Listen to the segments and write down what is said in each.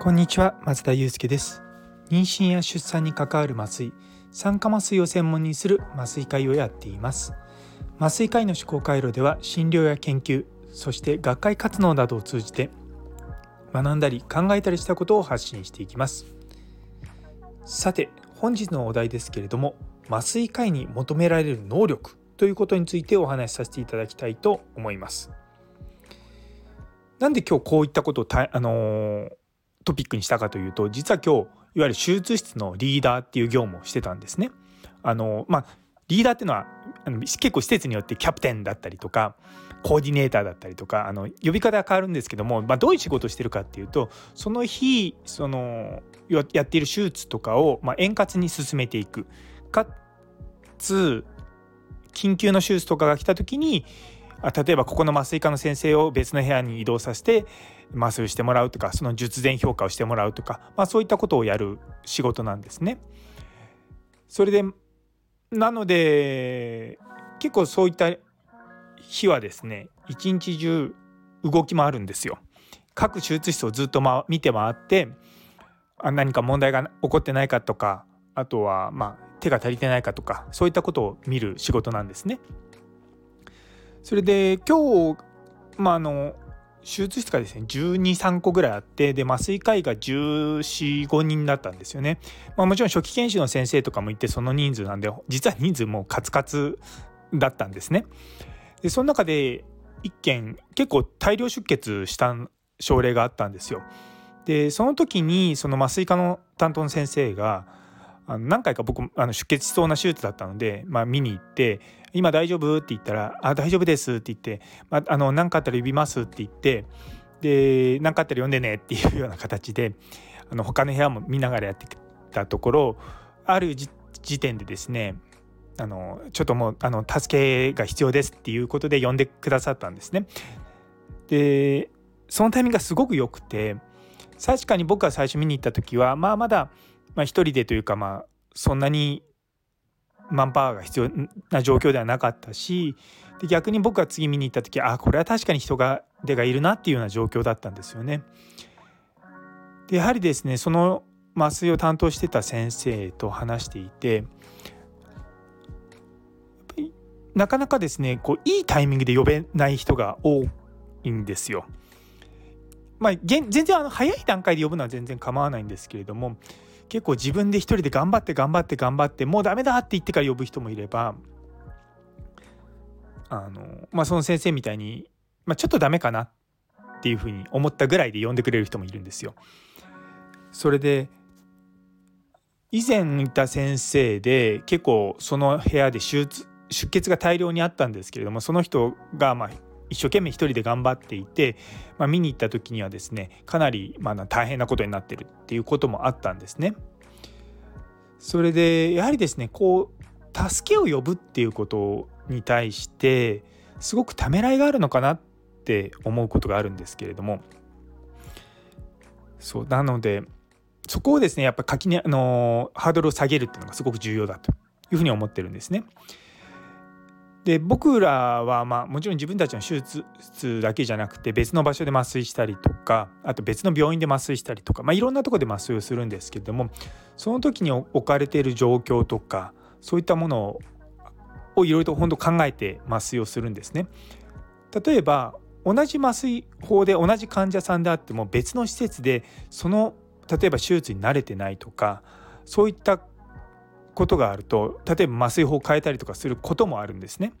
こんにちは松田祐介です。妊娠や出産に関わる麻酔酸化麻酔を専門にする麻酔会をやっています。麻酔科医の思考回路では診療や研究そして学会活動などを通じて学んだり考えたりしたことを発信していきます。さて本日のお題ですけれども麻酔科医に求められる能力。ということについてお話しさせていただきたいと思いますなんで今日こういったことをた、あのー、トピックにしたかというと実は今日いわゆる手術室のリーダーっていう業務をしてたんですね。あのまあリーダーっていうのはあの結構施設によってキャプテンだったりとかコーディネーターだったりとかあの呼び方が変わるんですけども、まあ、どういう仕事をしてるかっていうとその日そのやっている手術とかを、まあ、円滑に進めていくかつ緊急の手術とかが来た時に例えばここの麻酔科の先生を別の部屋に移動させて麻酔してもらうとかその術前評価をしてもらうとか、まあ、そういったことをやる仕事なんですね。それでなので結構そういった日はですね一日中動き回るんですよ。各手術室をずっと、ま、見て回ってあ何か問題が起こってないかとかあとはまあ手が足りてないかとかそういったことを見る仕事なんですね。それで今日、まあ、あの手術室がですね123個ぐらいあってで麻酔科医が1415人だったんですよね、まあ、もちろん初期研修の先生とかもいてその人数なんで実は人数もカツカツだったんですね。でその中で1件結構大量出血した症例があったんですよ。でその時にその麻酔科の担当の先生があの何回か僕あの出血しそうな手術だったので、まあ、見に行って「今大丈夫?」って言ったら「あ大丈夫です」って言って「まあ、あの何かあったら呼びます」って言ってで何かあったら呼んでねっていうような形であの他の部屋も見ながらやってきたところある時点でですねあのちょっともうあの助けが必要ですっていうことで呼んでくださったんですね。でそのタイミングがすごく良くて確かに僕が最初見に行った時はまあまだ、まあ、一人でというかまあそんなにマンパワーが必要な状況ではなかったしで逆に僕が次見に行った時あこれは確かに人が手がいるなっていうような状況だったんですよね。でやはりですねその麻酔を担当してた先生と話していてなかなかですねこういいタイミングで呼べない人が多いんですよ。まあ、全然あの早い段階で呼ぶのは全然構わないんですけれども結構自分で一人で頑張って頑張って頑張ってもうダメだって言ってから呼ぶ人もいればあの、まあ、その先生みたいに、まあ、ちょっとダメかなっていうふうに思ったぐらいで呼んでくれる人もいるんですよ。それで以前いた先生で結構その部屋で手術出血が大量にあったんですけれどもその人がまあ一生懸命一人で頑張っていて、まあ、見に行った時にはですねかなりまあ大変なことになってるっていうこともあったんですね。それでやはりですねこう助けを呼ぶっていうことに対してすごくためらいがあるのかなって思うことがあるんですけれどもそうなのでそこをですねやっぱ垣根あのハードルを下げるっていうのがすごく重要だというふうに思ってるんですね。で僕らはまあもちろん自分たちの手術室だけじゃなくて別の場所で麻酔したりとかあと別の病院で麻酔したりとか、まあ、いろんなとこで麻酔をするんですけれどもその時に置かれている状況とかそういったものをいろいろと本当考えて麻酔をするんですね。例えば同じ麻酔法で同じ患者さんであっても別の施設でその例えば手術に慣れてないとかそういったことがあると例えば麻酔法を変えたりとかすることもあるんですね。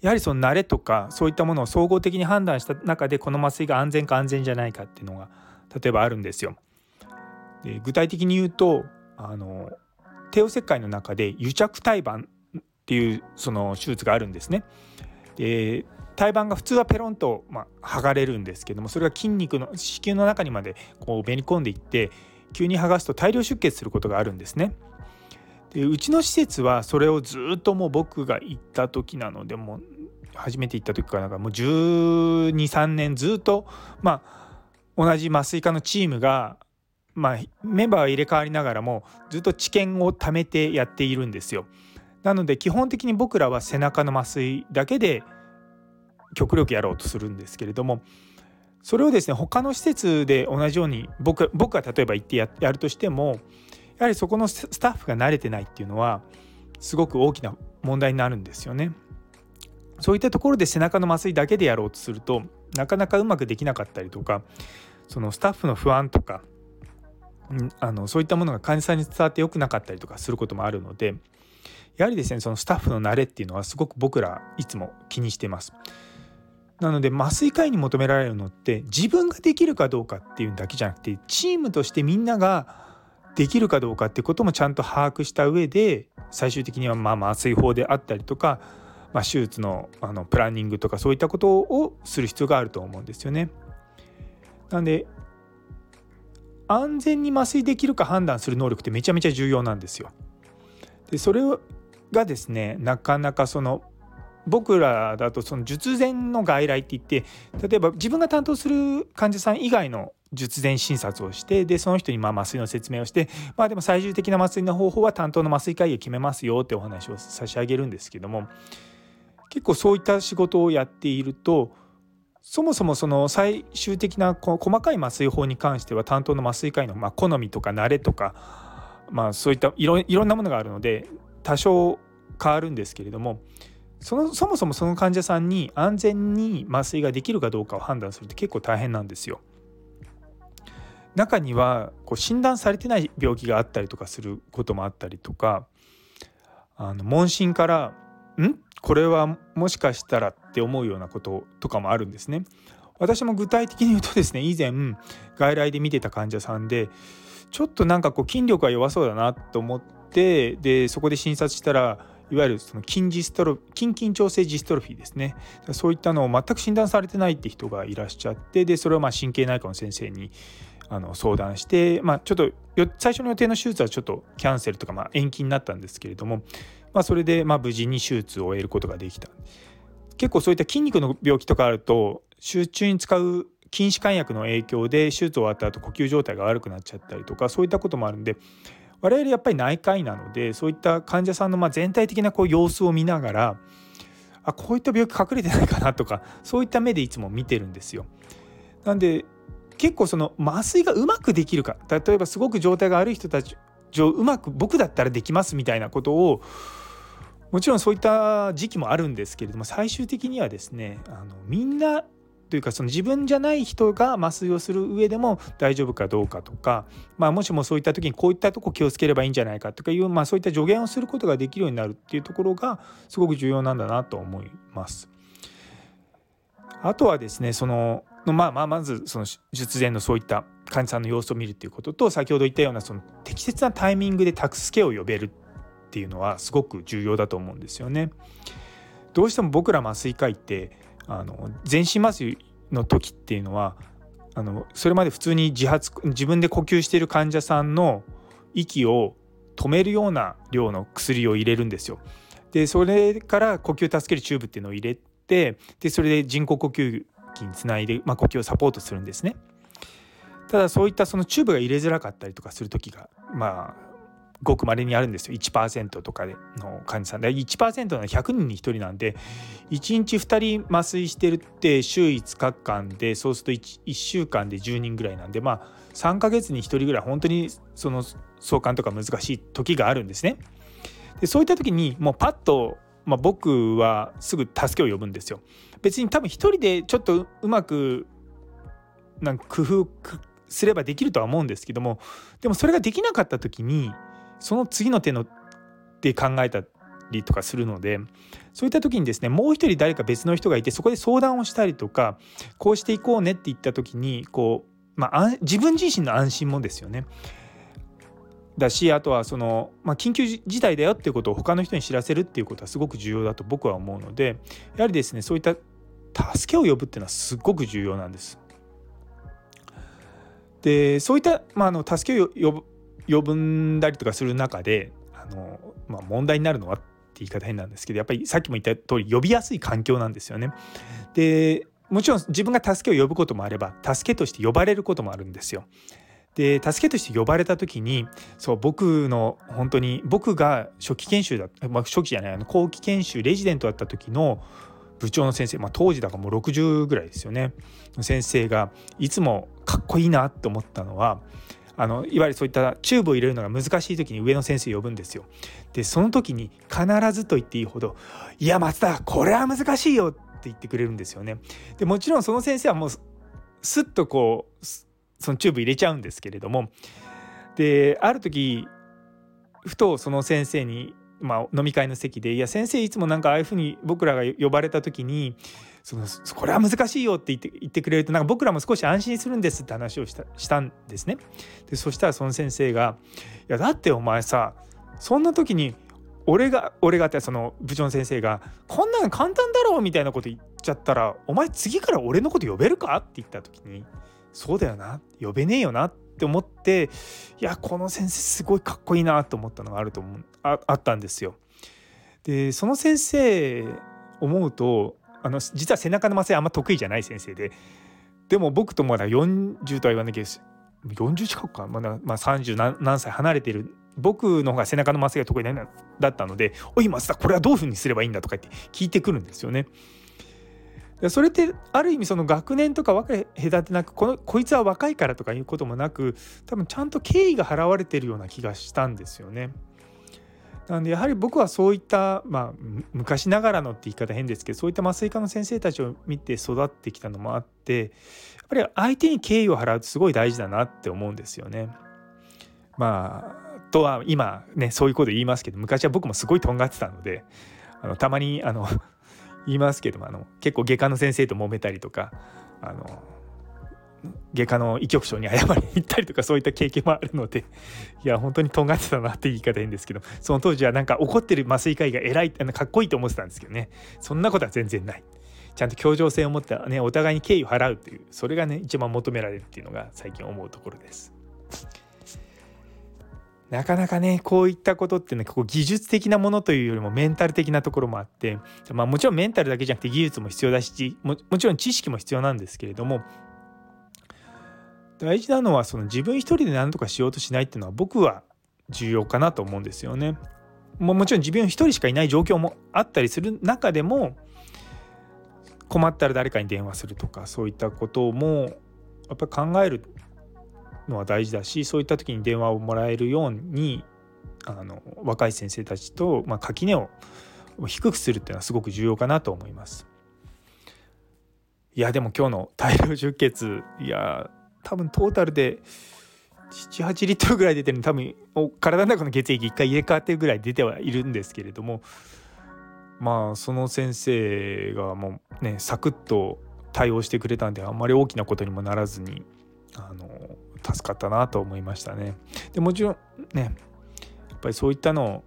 やはりその慣れとかそういったものを総合的に判断した中でこの麻酔が安全か安全じゃないかっていうのが例えばあるんですよ。で具体的に言うとあの帝王切開の中で癒着胎盤っていうその手術があるんですね。で胎盤が普通はペロンと、まあ、剥がれるんですけどもそれが筋肉の子宮の中にまでこうめり込んでいって急に剥がすと大量出血することがあるんですね。でうちの施設はそれをずっともう僕が行った時なのでもう初めて行った時からなんかもう123年ずっとまあ同じ麻酔科のチームがまあメンバーは入れ替わりながらもずっと知見を貯めてやっているんですよ。なので基本的に僕らは背中の麻酔だけで極力やろうとするんですけれどもそれをですね他の施設で同じように僕僕が例えば行ってやるとしてもやはりそこのスタッフが慣れてないっていうのはすごく大きな問題になるんですよね。そういったところで背中の麻酔だけでやろうとするとなかなかうまくできなかったりとかそのスタッフの不安とかあのそういったものが患者さんに伝わって良くなかったりとかすることもあるのでやはりですねそのスタッフの慣れっていうのはすごく僕らいつも気にしてます。なので麻酔科医に求められるのって自分ができるかどうかっていうだけじゃなくてチームとしてみんなができるかどうかってこともちゃんと把握した上で最終的にはまあ麻酔法であったりとか、まあ、手術のあのプランニングとかそういったことをする必要があると思うんですよね。なんで安全に麻酔できるか判断する能力ってめちゃめちゃ重要なんですよ。でそれがですねなかなかその僕らだとその術前の外来って言って例えば自分が担当する患者さん以外の術前診察をしてでその人にま麻酔の説明をしてまあでも最終的な麻酔の方法は担当の麻酔科医が決めますよってお話を差し上げるんですけども結構そういった仕事をやっているとそもそもその最終的な細かい麻酔法に関しては担当の麻酔科医のま好みとか慣れとか、まあ、そういったいろいろんなものがあるので多少変わるんですけれどもそのそもそもその患者さんに安全に麻酔ができるかどうかを判断するって結構大変なんですよ。中にはこう診断されてない病気があったりとかすることもあったりとかあの問診から「ん？これはもしかしたら」って思うようなこととかもあるんですね。私も具体的に言うとですね以前外来で見てた患者さんでちょっとなんかこう筋力が弱そうだなと思ってでそこで診察したらいわゆるその筋ジストロ筋緊張性ジストロフィーですねそういったのを全く診断されてないって人がいらっしゃってでそれをま神経内科の先生にあの相談して、まあ、ちょっと最初の予定の手術はちょっとキャンセルとかまあ延期になったんですけれども、まあ、それでまあ無事に手術を終えることができた結構そういった筋肉の病気とかあると集中に使う筋弛緩薬の影響で手術終わった後呼吸状態が悪くなっちゃったりとかそういったこともあるんで我々やっぱり内科医なのでそういった患者さんのま全体的なこう様子を見ながらあこういった病気隠れてないかなとかそういった目でいつも見てるんですよ。なんで結構その麻酔がうまくできるか例えばすごく状態が悪い人たちうまく僕だったらできますみたいなことをもちろんそういった時期もあるんですけれども最終的にはですねあのみんなというかその自分じゃない人が麻酔をする上でも大丈夫かどうかとか、まあ、もしもそういった時にこういったとこ気をつければいいんじゃないかとかいう、まあ、そういった助言をすることができるようになるっていうところがすごく重要なんだなと思います。あとはですねそのまあまあまずその術前のそういった患者さんの様子を見るっていうことと先ほど言ったようなその適切なタイミングで助けを呼べるっていうのはすごく重要だと思うんですよね。どうしても僕ら麻酔科医ってあの全身麻酔の時っていうのはあのそれまで普通に自発自分で呼吸している患者さんの息を止めるような量の薬を入れるんですよ。でそれから呼吸を助けるチューブっていうのを入れてでそれで人工呼吸器につないで、まあ、呼吸をサポートするんですね。ただそういったそのチューブが入れづらかったりとかする時がまあごく稀にあるんですよ1%とかでの患者さんで1%の100人に1人なんで1日2人麻酔してるって週5日間でそうすると 1, 1週間で10人ぐらいなんでまあ3ヶ月に1人ぐらい本当にその相関とか難しい時があるんですね。でそういった時にもうパッと、まあ、僕はすぐ助けを呼ぶんですよ。別に多分1人でちょっとうまくなんか工夫すればできるとは思うんですけどもでもそれができなかった時にその次の手ので考えたりとかするのでそういった時にですねもう一人誰か別の人がいてそこで相談をしたりとかこうしていこうねって言った時にこう、まあ、自分自身の安心もですよね。だしあとはその、まあ、緊急事態だよっていうことを他の人に知らせるっていうことはすごく重要だと僕は思うのでやはりですねそういった助けを呼ぶっていうのはすごく重要なんです。でそういった、まあ、あの助けを呼ぶ呼んだりとかする中であの、まあ、問題になるのはって言い方変なんですけどやっぱりさっきも言った通り呼びやすい環境なんですよね。でもちろん自分が助けを呼ぶこともあれば助けとして呼ばれることもあるんですよ。で助けとして呼ばれた時にそう僕の本当に僕が初期研修だ、まあ、初期じゃないあの後期研修レジデントだった時の部長の先生、まあ、当時だからもう60ぐらいですよね先生がいつもかっこいいなって思ったのはあのいわゆるそういったチューブを入れるのが難しい時に上の先生呼ぶんですよ。でその時に必ずと言っていいほど「いや松田これは難しいよ」って言ってくれるんですよね。でもちろんその先生はもうスッとこうそのチューブ入れちゃうんですけれどもである時ふとその先生に、まあ、飲み会の席で「いや先生いつもなんかああいうふうに僕らが呼ばれた時にそのこれは難しいよって言って言ってくれるとなんか僕らも少し安心するんですって話をしたしたんですね。でそしたらその先生が「いやだってお前さそんな時に俺が俺がってその部長の先生が「こんなの簡単だろ」みたいなこと言っちゃったら「お前次から俺のこと呼べるか?」って言った時に「そうだよな呼べねえよな」ってって思っていやこの先生すごいかっこいいなと思ったのがあると思うああったんですよ。でその先生思うとあの実は背中の麻酔あんま得意じゃない先生ででも僕とまだ40とは言わなきゃ40近くか、まだまあ、30何歳離れてる僕の方が背中の麻酔が得意だったので「おい松田これはどういうふうにすればいいんだ」とか言って聞いてくるんですよね。でそれってある意味その学年とか分け隔てなくこのこいつは若いからとかいうこともなく多分ちゃんと敬意が払われてるような気がしたんですよね。なんでやはり僕はそういった、まあ、昔ながらのって言い方変ですけどそういった麻酔科の先生たちを見て育ってきたのもあってやっぱり相手に敬意を払うってすごい大事だなって思うんですよね。まあとは今ねそういうこと言いますけど昔は僕もすごいとんがってたのであのたまにあの言いますけどもあの結構外科の先生と揉めたりとかあの外科の医局長に謝りに行ったりとかそういった経験もあるので いや本当にとんがってたなって言い方変ですけどその当時はなんか怒ってる麻酔科医が偉いあのかっこいいと思ってたんですけどねそんなことは全然ない。ちゃんと協調性を持ったねお互いに敬意を払うっていうそれがね一番求められるっていうのが最近思うところです。なかなかねこういったことってねこう技術的なものというよりもメンタル的なところもあって、まあ、もちろんメンタルだけじゃなくて技術も必要だしももちろん知識も必要なんですけれども大事なのはその自分一人で何とかしようとしないっていうのは僕は重要かなと思うんですよね。ももちろん自分一人しかいない状況もあったりする中でも困ったら誰かに電話するとかそういったこともやっぱり考えるのは大事だしそういった時に電話をもらえるようにあの若い先生たちと、まあ、垣根を低くするっていうのはすごく重要かなと思います。いやでも今日の大量出血いや多分トータルで78リットルぐらい出てるの多分体の中の血液1回入れ替わってるぐらい出てはいるんですけれどもまあその先生がもうねサクッと対応してくれたんであんまり大きなことにもならずにあの助かったなと思いましたね。でもちろんねやっぱりそういったのを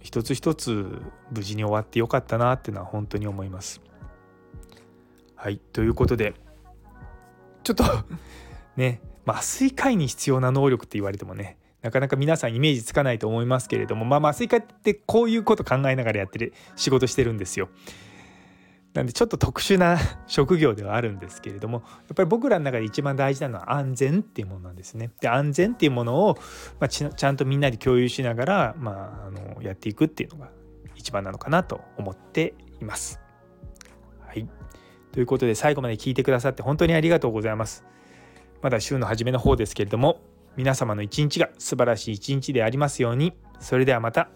一つ一つ無事に終わってよかったなっていうのは本当に思います。はいということでちょっと ね麻酔科医に必要な能力って言われてもねなかなか皆さんイメージつかないと思いますけれども、まあ、麻酔科ってこういうこと考えながらやってる仕事してるんですよ。なんでちょっと特殊な職業ではあるんですけれどもやっぱり僕らの中で一番大事なのは安全っていうものなんですね。で安全っていうものを、まあ、ちゃんとみんなで共有しながら、まあ、あのやっていくっていうのが一番なのかなと思っています。はい、ということで最後まで聞いてくださって本当にありがとうございます。まだ週の初めの方ですけれども皆様の一日が素晴らしい一日でありますようにそれではまた。